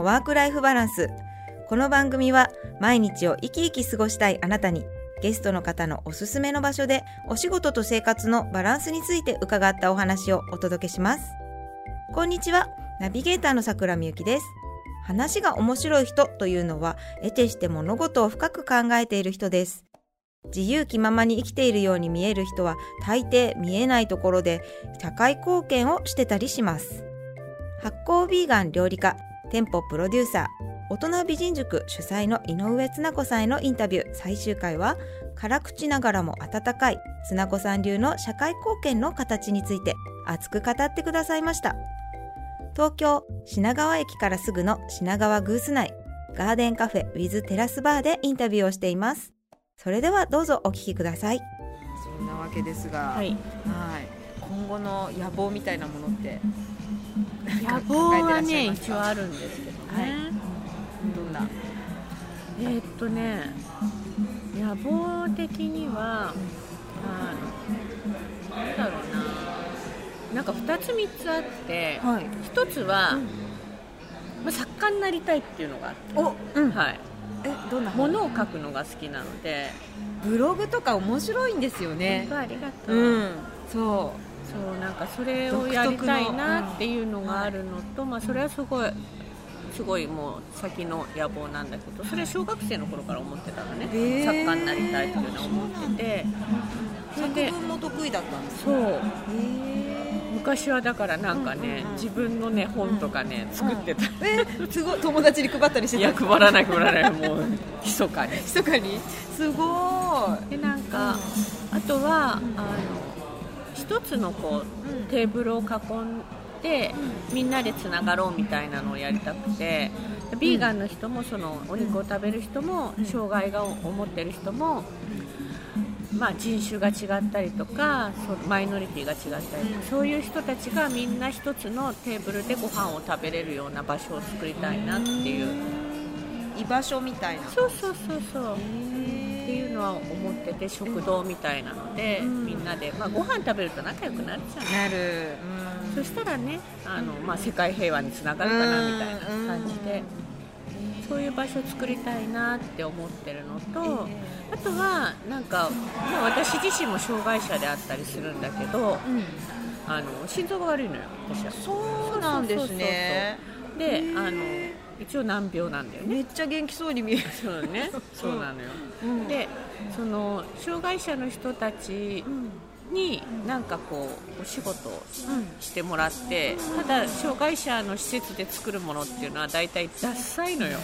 のワークライフバランス。この番組は毎日を生き生き過ごしたいあなたにゲストの方のおすすめの場所でお仕事と生活のバランスについて伺ったお話をお届けします。こんにちはナビゲーターの桜みゆきです。話が面白い人というのは得てして物事を深く考えている人です。自由気ままに生きているように見える人は大抵見えないところで社会貢献をしてたりします。発酵ビーガン料理家店舗プロデューサー大人美人塾主催の井上綱子さんへのインタビュー。最終回は辛口ながらも温かい綱子さん流の社会貢献の形について熱く語ってくださいました。東京品川駅からすぐの品川グース内ガーデンカフェウィズテラスバーでインタビューをしています。それではどうぞお聞きください。そんなわけですが、はい、はい。今後の野望みたいなものって？野望はね一応あるん。ですけどね、はい。どん。なえーっとね野望的にはあのなん。だろうななん。か2つ3つあって、はい1つは、まあ、作家になりたいっていうのがあって、お、うん、はい、えどんな物を書くのが好きなので、ブログとか面白いんですよね。ありがとう、うん。そそうなんかそれをやりたいなっていうのがあるのと、まあ、それはすごいすごいもう先の野望なんだけどそれは小学生の頃から思ってたのね、へー。作家になりたいっていうのは思ってて。それで作文も得意だったんですそう。へ昔はだからなんかね、自分のね本とかね作ってた、ええすごい友達に配ったりしていや配らない配らない。もう密かに。密かに。すごでなんか、あとはあの一つのこうテーブルを囲んで、みんなでつながろうみたいなのをやりたくてビーガンの人もそのお肉を食べる人も、障害がを持ってる人も、まあ、人種が違ったりとかマイノリティが違ったりとか、そういう人たちがみんな一つのテーブルでご飯を食べれるような場所を作りたいなっていう。い居場所みたいな。そうそうそうそうは思ってて食堂みたいなので、みんなで、まあ、ご飯食べると仲良くなるじゃないなる。そしたらねあの、まあ、世界平和につながるかなみたいな感じでそういう場所を作りたいなって思ってるのとあとはなんか、まあ、私自身も障害者であったりするんだけどあの心臓が悪いのよ私は。そうなんですね。であの一応難病なんだよね。めっちゃ元気そうに見える そうね、そう。なのよ。で、その障害者の人たちになんかこうお仕事をしてもらって、ただ障害者の施設で作るものっていうのは大体ダッサいのよ。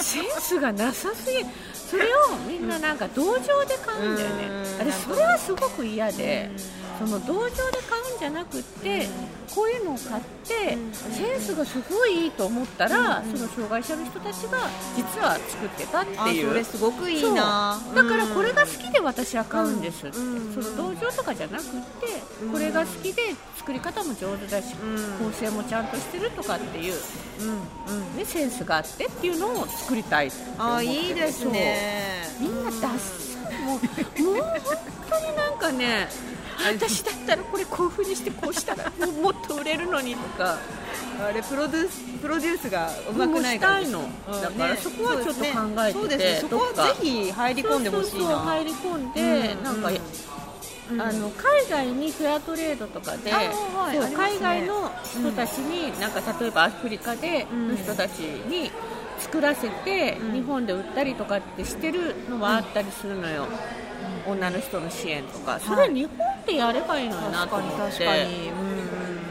センスがなさすぎる。それをみんななんか道場で買うんだよね。あれそれはすごく嫌で、その道場で買うんじゃなくって、こういうのを買ってセンスがすごいいいと思ったら、その障害者の人たちが実は作ってたってあいう。それすごくいいな。だからこれが好きで私は買うんですって、うん。その道場とかじゃなくってこれが好きで作り方も上手だし、構成もちゃんとしてるとかっていう、ね、センスがあってっていうのを作りたいあいいですね。みんなダッもうもう本当になんかね 私だったらこれこういう風にしてこうしたら もっと売れるのにとか。あれプロデュースプロデュースがうまくないから。もうしたいの。うん。だからそこはちょっと考えててそうですね。そこはぜひ入り込んでほしいな。入り込んで、うんなんか、うんあの海外にフェアトレードとかで、海外の人たちに、なんか例えばアフリカでの人たちに作らせて、日本で売ったりとかってしてるのはあったりするのよ、女の人の支援とか。それ日本でやればいいのになと思って。確かにうん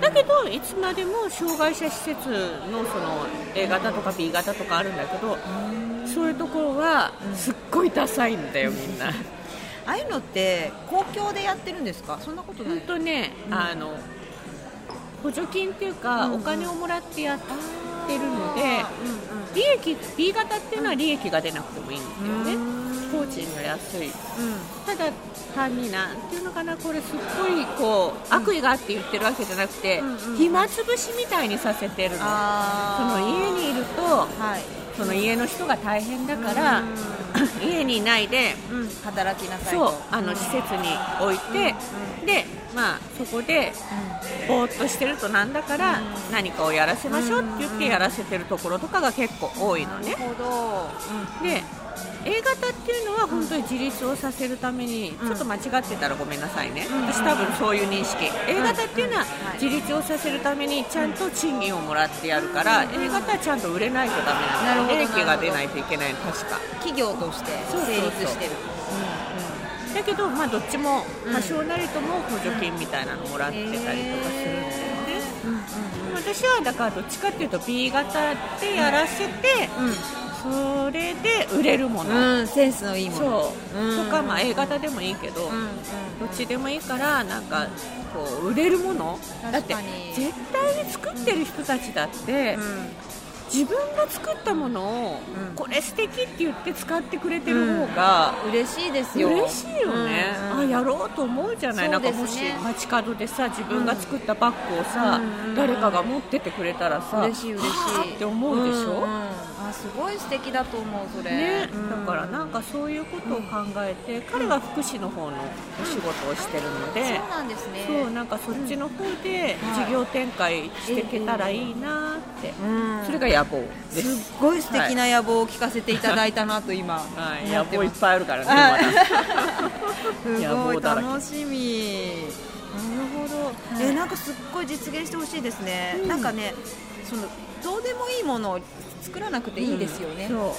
だけどいつまでも障害者施設のその A 型とか B 型とかあるんだけどそういうところはすっごいダサいんだよみんな。ああいうのって公共でやってるんですか？そんなことない。本当ね、あの補助金っていうか、うんうん。お金をもらってやってるので、利益 B 型っていうのは利益が出なくてもいいんだよね、工賃が安い。ただ単になんていうのかなこれすっごいこう悪意があって言ってるわけじゃなくて、うんうん暇つぶしみたいにさせてるの。そあの家にいるとはいその家の人が大変だから、家にいないでうん。働きなさいそう。とあの施設に置いて、でまあそこでぼーっとしてるとなんだから何かをやらせましょうって言ってやらせてるところとかが結構多いのね。なるほど、で A 型っていうのは本当に自立をさせるために、うん。ちょっと間違ってたらごめんなさいね、私多分そういう認識。A 型っていうのははい。自立をさせるためにちゃんと賃金をもらってやるから、A 型はちゃんと売れないとダメなの。利益が出ないといけないの確か企業としてそうそうそう成立してるだけど、まあ、どっちも多少なりとも補助金みたいなのもらってたりとかするんだよね、私はだからどっちかっていうと B 型でやらせて、それで売れるもの、うん、うん、センスのいいもの。とか、まあ、A 型でもいいけど、どっちでもいいからなんかこう売れるもの。だって絶対に作ってる人たちだって、自分が作ったものを、うん。これ素敵って言って使ってくれてる方が、うん、嬉しいですよ。嬉しいよね、うん。あやろうと思うじゃない、なんかもし街角でさ自分が作ったバッグをさ、うん。誰かが持っててくれたらさ嬉しい嬉しい。はあって思うでしょ、あすごい素敵だと思うそれ。ね、うん。だからなんかそういうことを考えて、彼は福祉の方のお仕事をしてるので、そうなんですね。そうなんかそっちの方ではい。事業展開していけたらいいなって、うん。それが野望です。すっごい素敵な野望を聞かせていただいたなと今はい、思野望いっぱいあるからね、あまだ。す野ごい楽しみ。なるほど、えなんかすっごい実現してほしいですね、うん。なんかねそのどうでもいいものを作らなくていいですよね、そう。うん。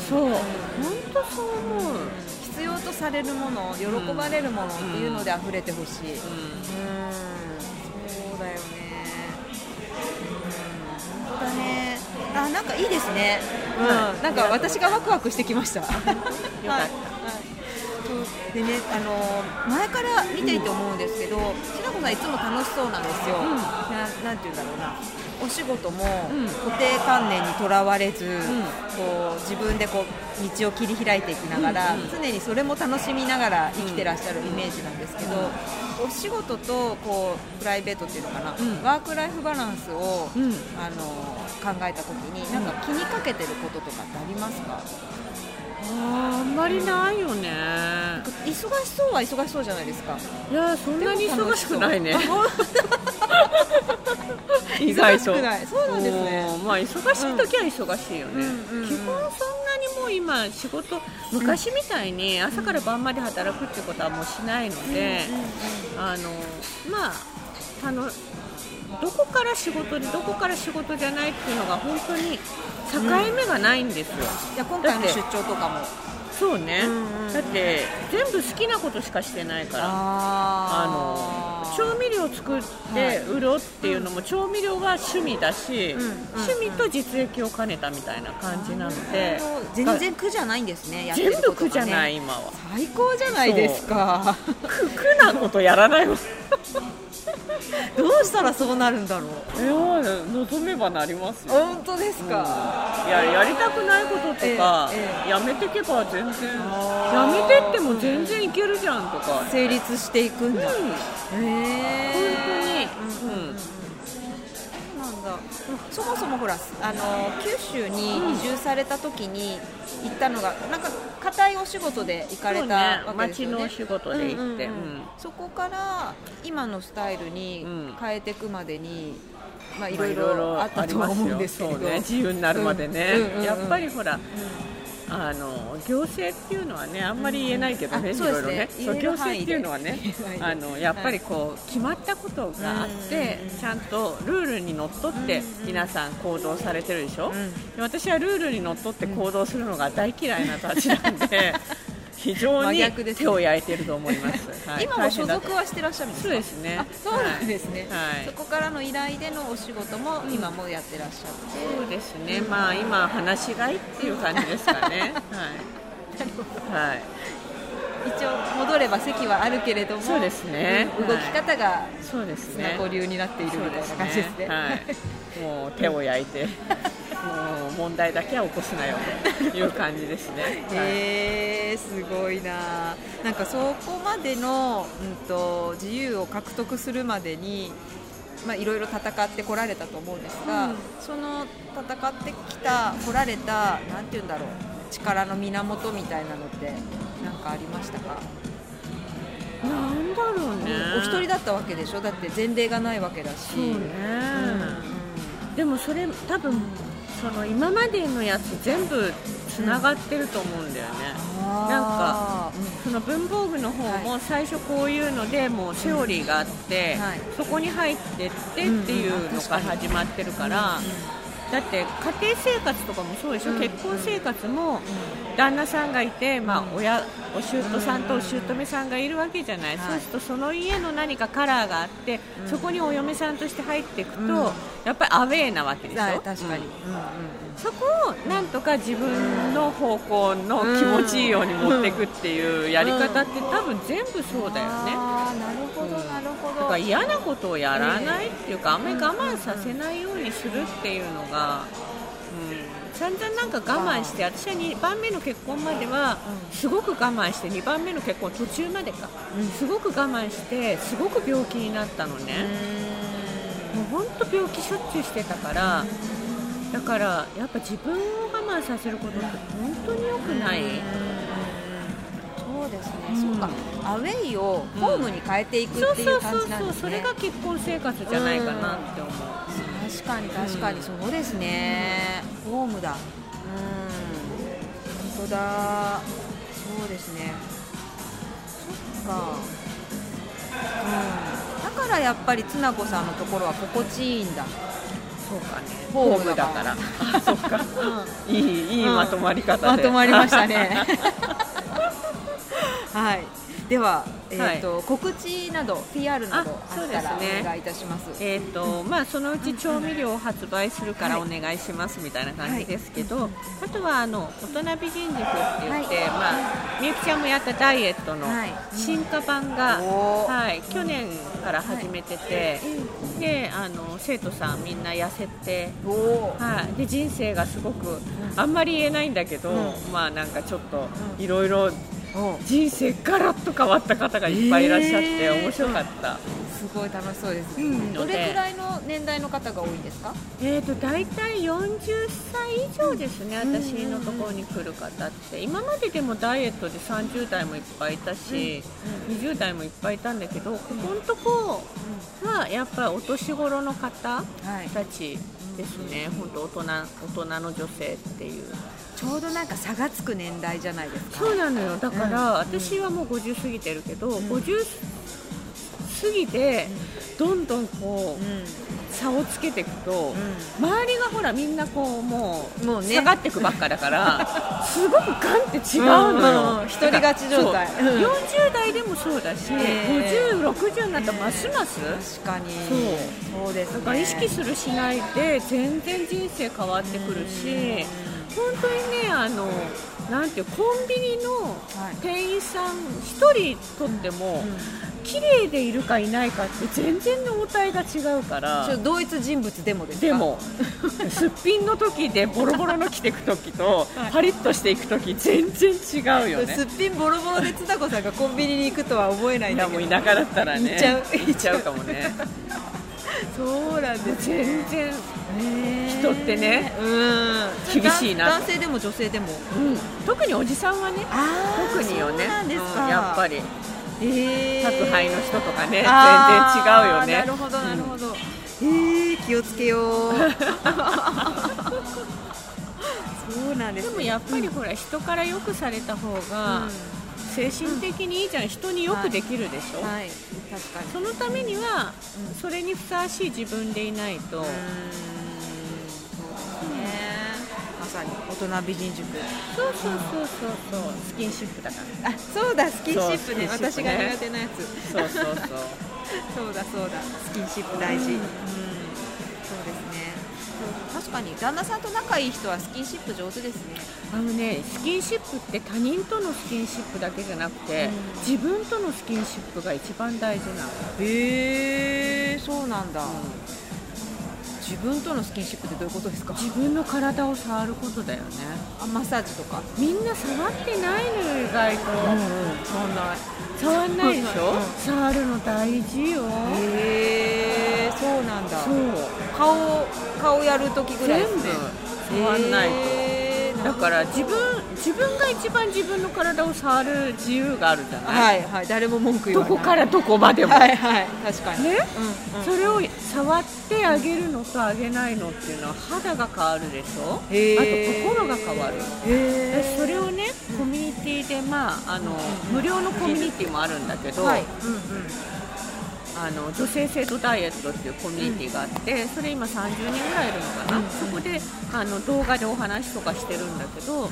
そう、本当そう思う、必要とされるもの喜ばれるものっていうので溢れてほしい、うん。うん。そうだよね、うん、本当だね。あなんかいいですね、うん。はいなんか私がワクワクしてきました、よかったでね、あの前から見ていて思うんですけど、しなこさんいつも楽しそうなんですよ、ん。なていうんだろうな、お仕事もうん。固定観念にとらわれず、ん。こう自分でこう道を切り開いていきながら、うんうん。常にそれも楽しみながら生きてらっしゃるイメージなんですけど、お仕事とこうプライベートっていうのかな、ん。ワークライフバランスを、うん。あの考えたときに、なんか気にかけてることとかってありますか、あーあんまりないよね。忙しそうは忙しそうじゃないですか。いやそんなに忙しくないね。意外と。忙しくない。そうなんですね。うんまあ忙しい時は忙しいよね、うんうんうん。基本そんなにもう今仕事昔みたいに朝から晩まで働くってことはもうしないので、あのまああのどこから仕事でどこから仕事じゃないっていうのが本当に境目がないんですよ、じゃあ今回の出張とかも。そうね、うんうんだって全部好きなことしかしてないから。あの調味料作って売ろうっていうのも調味料は趣味だし、んうん趣味と実益を兼ねたみたいな感じなので、全然苦じゃないんですねやって全部苦じゃない今は。最高じゃないですか。苦苦なことやらないわ どうしたらそうなるんだろう。いや望めばなりますよ。本当ですか、いややりたくないこととか、えええやめてけば全然やめてっても全然いけるじゃんとか、成立していくんだ、うんへ本え当に、うんなんだそもそもほらあの九州に移住された時に行ったのが、なんか固いお仕事で行かれたわけですよね町のお仕事で行って、うんうんうん。うん。そこから今のスタイルにうん変えていくまでに、まあ、いまあろいろあったとは思うんですけど、ね自由になるまでね、うんうんうんうん。やっぱりほら、あの行政っていうのはねあんまり言えないけどね、うんいろいろね。あそうね行政っていうのはねあのやっぱりこう決まったことがあって、うんちゃんとルールにのっとって皆さん行動されてるでしょ、ん。で私はルールにのっとって行動するのが大嫌いなたちなんで 非常真に手を焼いてると思います、はい。今も所属はしてらっしゃるんですか。そうですね。あそうなんですね、はい。そこからの依頼でのお仕事も今もやってらっしゃって、そうですね、まあ今、話し飼いっていう感じですかね。はい。はい。一応戻れば席はあるけれどもそうですねうん動き方がそうですね。砂子流になっているみたいな感じですねはい。もう手を焼いて、もう問題だけは起こすなよという感じですね。はいへえすごいななんかそこまでの、うん、と自由を獲得するまでにまあ、いろいろ戦ってこられたと思うんですが、うん、その戦ってきたこられたなんて言うんだろう力の源みたいなのって何かありましたか？なんだろうね。お一人だったわけでしょ？だって前例がないわけだし。そうね、うん、でもそれ多分その今までのやつ全部つながってると思うんだよね、うん、なんか、その文房具の方も最初こういうのでもうセオリーがあって、はい、そこに入ってってっていうのが始まってるから、だって家庭生活とかもそうでしょ、結婚生活も旦那さんがいて、まあ、親お姑さんとお姑さんがいるわけじゃない、そうするとその家の何かカラーがあって、そこにお嫁さんとして入っていくと、やっぱりアウェーなわけでしょ？確かに、そこをなんとか自分の方向の気持ちいいように持っていくっていうやり方って多分全部そうだよね、から嫌なことをやらないっていうか、あんまり我慢させないようにするっていうのが、うん。散々なんか我慢して私は2番目の結婚まではすごく我慢して2番目の結婚途中までか、すごく我慢してすごく病気になったのね。もう本当病気しょっちゅうしてたからだからやっぱ自分を我慢させることって本当に良くない。そうですね、うん、そうかアウェイをホームに変えていくっていう感じなんですね、それが結婚生活じゃないかなって思う、確かに確かに、そうですね、ホームだ。うん。本当だ。そうですね。そっか。うん。だからやっぱりつな子さんのところは心地いいんだ。そうかね。ホームだから。あそっか、うん、いいいいまとまり方で、まとまりましたねはい。ではえーと、はい、告知など PR などあったらお願いいたします。すね、えっ、ー、とまあそのうち調味料を発売するからお願いしますみたいな感じですけど、はい、あとはあの大人美人塾って言って、はい、まあみゆきちゃんもやったダイエットの進化版が、はい、去年から始めてて、であの生徒さんみんな痩せて、はい、で人生がすごくあんまり言えないんだけど、うん、まあなんかちょっといろいろ人生ガラッと変わった方がいっぱいいらっしゃって、面白かった。すごい楽しそうです、うん、どれくらいの年代の方が多いんですか？えーと大体40歳以上ですね、私のところに来る方って。今まででもダイエットで30代もいっぱいいたし、うん、20代もいっぱいいたんだけどここのとこはやっぱりお年頃の方たちですね、本当大人大人の女性っていう。ちょうどなんか差がつく年代じゃないですか。そうなのよ。だから、私はもう50過ぎてるけど、うん、50過ぎて、どんどんこう、差をつけていくと、周りがほらみんなこうもうもう、ね、下がっていくばっかだから すごくガンって違うのよ、一人勝ち状態、うん、40代でもそうだし、えー、50、60になったらますます確かに。そう。そうです、ね、だから意識するしないで全然人生変わってくるし、本当にねあのなんていうコンビニの店員さん1人とっても、綺麗でいるかいないかって全然の応対が違うから同一人物でもですか？でもすっぴんの時でボロボロの着ていく時と、パリッとしていく時全然違うよね。すっぴんボロボロで津田子さんがコンビニに行くとは思えないんだけど。もう田舎だったらね行っちゃう。行っちゃうかもね。そうなんです、ね、全然。人ってね、うん、厳しいな。男性でも女性でも、うん、特におじさんはね特によね、うん、やっぱり、えー、宅配の人とかね全然違うよね。なるほどなるほど、うん、えー、気をつけよう。そうなんです、ね、でもやっぱりほら、人からよくされた方が、精神的にいいじゃん、人によくできるでしょ、はい、はい、確かに。そのためには、それにふさわしい自分でいないと。まさに大人美人塾。そうそうそうそうそう。スキンシップだから。あそうだスキンシップね、ね、私が苦手なやつ。そうそうそう。そうだそうだ。スキンシップ大事、うん、そうですね。確かに旦那さんと仲いい人はスキンシップ上手ですね。あのねスキンシップって他人とのスキンシップだけじゃなくて、うん、自分とのスキンシップが一番大事なの。へえそうなんだ、うん、自分とのスキンシップってどういうことですか？自分の体を触ることだよね。あマッサージとか。みんな触ってないのよ意外と、うんうん、触んない。触んないでしょ、うん、触るの大事よ。へえそうなんだ。そう。顔顔やるときぐらいですね。触んないと。だから自分自分が一番自分の体を触る自由があるじゃない？はいはい。誰も文句言わない。どこからどこまでも。はいはい。確かに。ね、うんうん、それを触ってあげるのとあげないのっていうのは肌が変わるでしょ？あと心が変わる。へそれをねコミュニティでまああの、無料のコミュニティもあるんだけど、はい、うんうん。あの女性性とダイエットっていうコミュニティがあって、それ今30人ぐらいいるのかな、うん、そこであの動画でお話とかしてるんだけど、うん、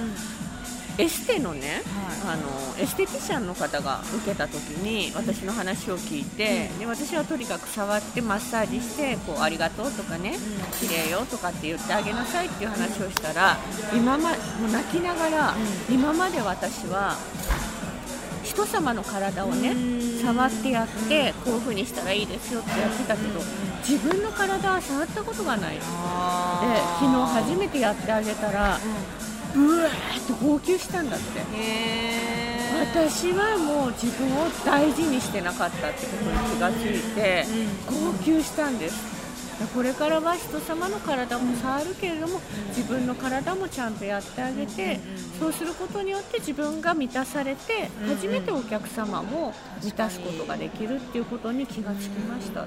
エステのね、はい、あのエステティシャンの方が受けた時に私の話を聞いて、で私はとにかく触ってマッサージしてこうありがとうとかね、綺麗よとかって言ってあげなさいっていう話をしたら今まもう泣きながら、今まで私は人様の体をね触ってやってこういう風にしたらいいですよってやってたけど自分の体は触ったことがない。で昨日初めてやってあげたらうわーって号泣したんだって。私はもう自分を大事にしてなかったってことに気がついて号泣したんです。これからは人様の体も触るけれども自分の体もちゃんとやってあげてそうすることによって自分が満たされて初めてお客様も満たすことができるっていうことに気がつきました。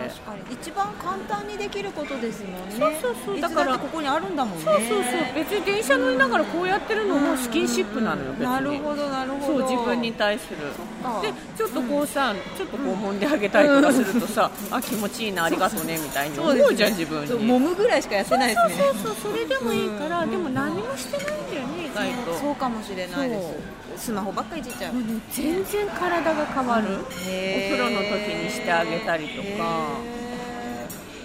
確かに。一番簡単にできることですもんね。そうそうそう。だからここにあるんだもんね。そうそうそう。別に電車乗りながらこうやってるのもスキンシップなのよ、なるほどなるほど。そう自分に対する。でちょっとこうさ、うん、ちょっとこう揉んであげたりとかするとさ、うん、あ気持ちいいなありがとうねみたいに。思うじゃん、ね、自分に。揉むぐらいしかやってないですね。そうそうそうそれでもいいから、でも何もしてないんだよね意外と。そうかもしれないです。スマホばっかりいじっちゃう、全然体が変わる、お風呂の時にしてあげたりとか。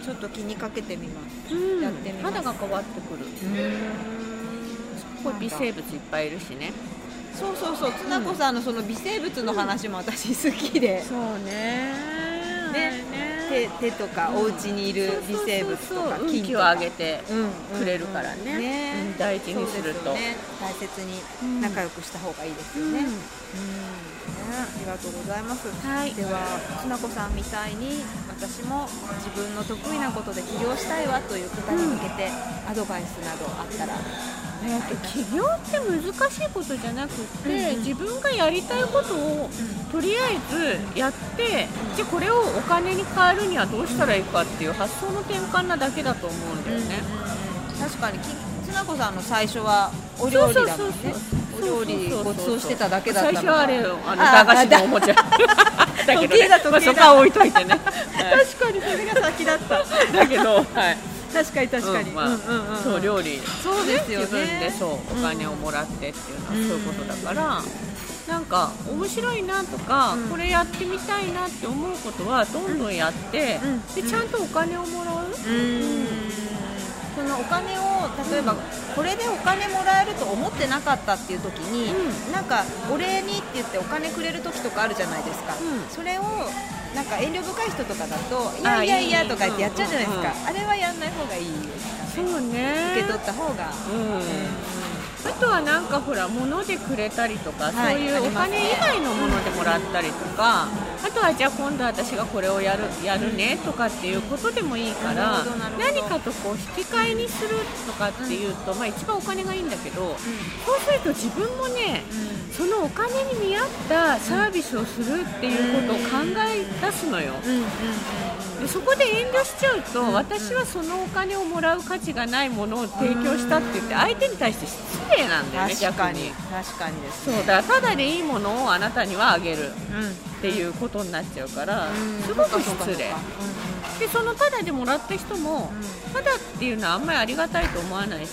ちょっと気にかけてみます、うん、やってみます。肌が変わってくる。これ微生物いっぱいいるしね。そうそうそう。つなこさんのその微生物の話も私好きで、そうねね。手手とかお家にいる微生物とか菌とか。を上げてくれるからね,、ね。大事にすると、ね、大切に仲良くした方がいいですよね、うん。ありがとうございます、はい、ではつなこさんみたいに私も自分の得意なことで起業したいわという方に向けてアドバイスなどあったら、えーと、起業って難しいことじゃなくて、自分がやりたいことをとりあえずやって、うん、じゃこれをお金に変えるにはどうしたらいいかっていう発想の転換なだけだと思うんだよね。確かに。つなこさんの最初はお料理だもんね。お料理ごちそうしてただけだった最初はあれあの駄菓子のおもちゃだけど、ね、まあ、そこは置いといてね、確かにそれが先だっただけど、はい、確かに確かに、そう料理そうですよ、ね、自分でそうお金をもらってっていうのはそういうことだから、なんか面白いなとか、うん、これやってみたいなって思うことはどんどんやって、うん、でちゃんとお金をもらう、うん。そのお金を例えばこれでお金もらえると思ってなかったっていう時に、うん、なんかお礼にって言ってお金くれる時とかあるじゃないですか、うん、それをなんか遠慮深い人とかだといやいやいやとか言ってやっちゃうじゃないですか、あれはやんない方がいいですかね。そうね。受け取った方が、うんあとはなんかほら物でくれたりとか、はい、そういうお金以外のものでもらったりとか、あとはじゃあ今度私がこれをやるやるねとかっていうことでもいいから何かとこう引き換えにするとかっていうと、まあ、一番お金がいいんだけど、そうすると自分もね、そのお金に見合ったサービスをするっていうことを考え出すのよ。でそこで遠慮しちゃうと、私はそのお金をもらう価値がないものを提供したって言って相手に対して失礼なんだよね確かに確かにです、ね、そうだからただでいいものをあなたにはあげるっていうことになっちゃうから、すごく失礼、でそのただでもらった人も、ただっていうのはあんまりありがたいと思わないし、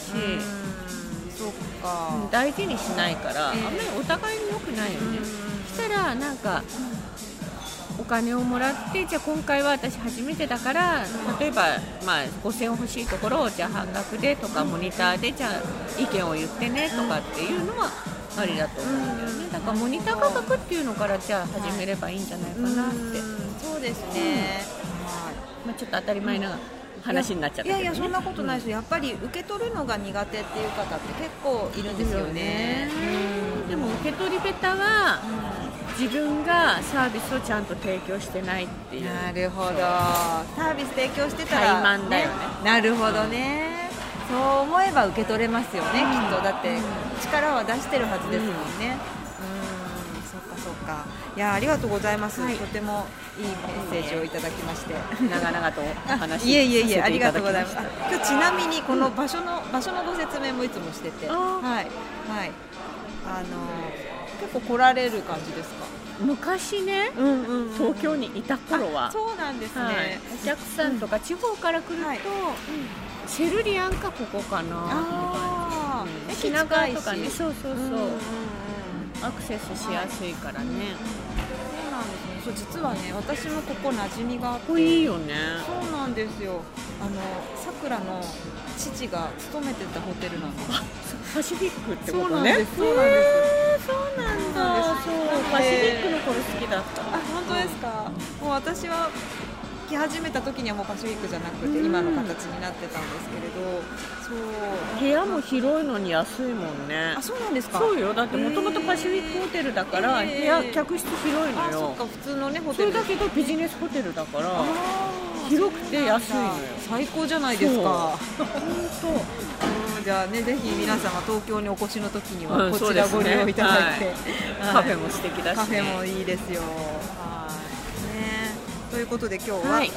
そっか。大事にしないから、あんまりお互いに良くないよね、したらなんかお金をもらってじゃあ今回は私初めてだから例えば、まあ、5000円欲しいところをじゃあ半額でとかモニターでじゃあ意見を言ってねとかっていうのはありだと思うんだよね。だからモニター価格っていうのからじゃあ始めればいいんじゃないかなって、そうですね、まあ、ちょっと当たり前な話になっちゃったけど、ね、いやいやそんなことないです、やっぱり受け取るのが苦手っていう方って結構いるんですよね。うん。でも受け取り下手は、自分がサービスをちゃんと提供してないっていう。なるほど。サービス提供してたら、怠慢だよね。なるほどね、そう思えば受け取れますよね、きっと。だって力は出してるはずですもんね。うん。そっかそっか。いやありがとうございます、はい。とてもいいメッセージをいただきまして。長々とお話し いえいえいえありがとうございます。今日ちなみにこの場所の、場所のご説明もいつもしてて。あはい。ーはい。あの結構来られる感じですか？昔ねうんうん、東京にいた頃は。あそうなんですね、はい、お客さんとか地方から来ると、はい。シェルリアンかここかな。あー。っていう感じ品川とかね。そうそうそう、うんうんうん。アクセスしやすいからね、そうなんですねそう実はね私もここ馴染みがあって。いいよね。そうなんですよ。あのさくらの父が勤めてたホテルなんです。パシフィックってそうことね。なんです。そうなんですそうなんだ。そうパシフィックの頃好きだった。あ本当ですか、もう私は来始めた時にはもうパシフィックじゃなくて、うん。今の形になってたんですけれど。そう。部屋も広いのに安いもんね。あそうなんですか？そうよ。だってもともとパシフィックホテルだから、部屋客室広いのあそっよか。普通のねホそテル。れだけどビジネスホテルだから広くて安いのよ。最高じゃないですか。本うんじゃあねぜひ皆様東京にお越しの時にうんはこちらご利用いただいて、い。カフェも素敵だし、ね、カフェもいいですよ。はい。ね。ということで今日は、はい。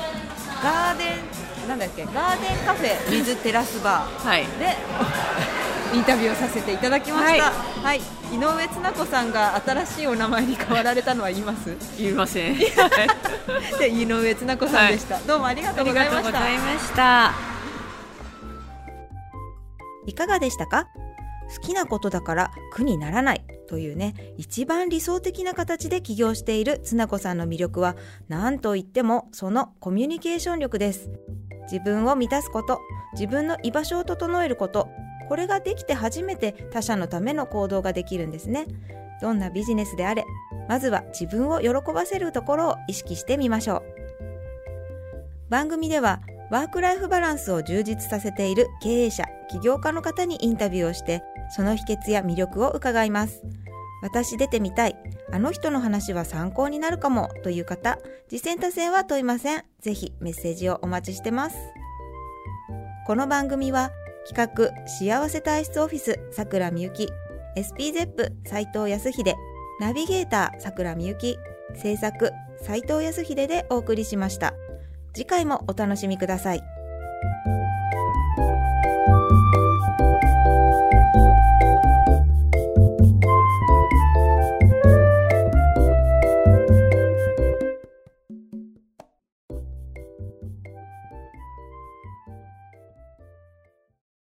ガーデンなんだっけガーデンカフェ水テラスバー。はい。でインタビューをさせていただきました、はい。井上つな子さんが新しいお名前に変わられたのは言います？言いません。で井上つな子さんでした、どうもありがとうございました。とうございました。いかがでしたか？好きなことだから苦にならないというね、一番理想的な形で起業しているつなこさんの魅力は何と言ってもそのコミュニケーション力です。自分を満たすこと、自分の居場所を整えること、これができて初めて他者のための行動ができるんですね。どんなビジネスであれ、まずは自分を喜ばせるところを意識してみましょう。番組ではワークライフバランスを充実させている経営者、起業家の方にインタビューをして、その秘訣や魅力を伺います。私出てみたい、あの人の話は参考になるかもという方、実践多戦は問いません。ぜひメッセージをお待ちしてます。この番組は企画幸せ体質オフィスさくらみゆき SPZEP 斉藤康秀。ナビゲーターさくらみゆき制作斉藤康秀でお送りしました。次回もお楽しみください。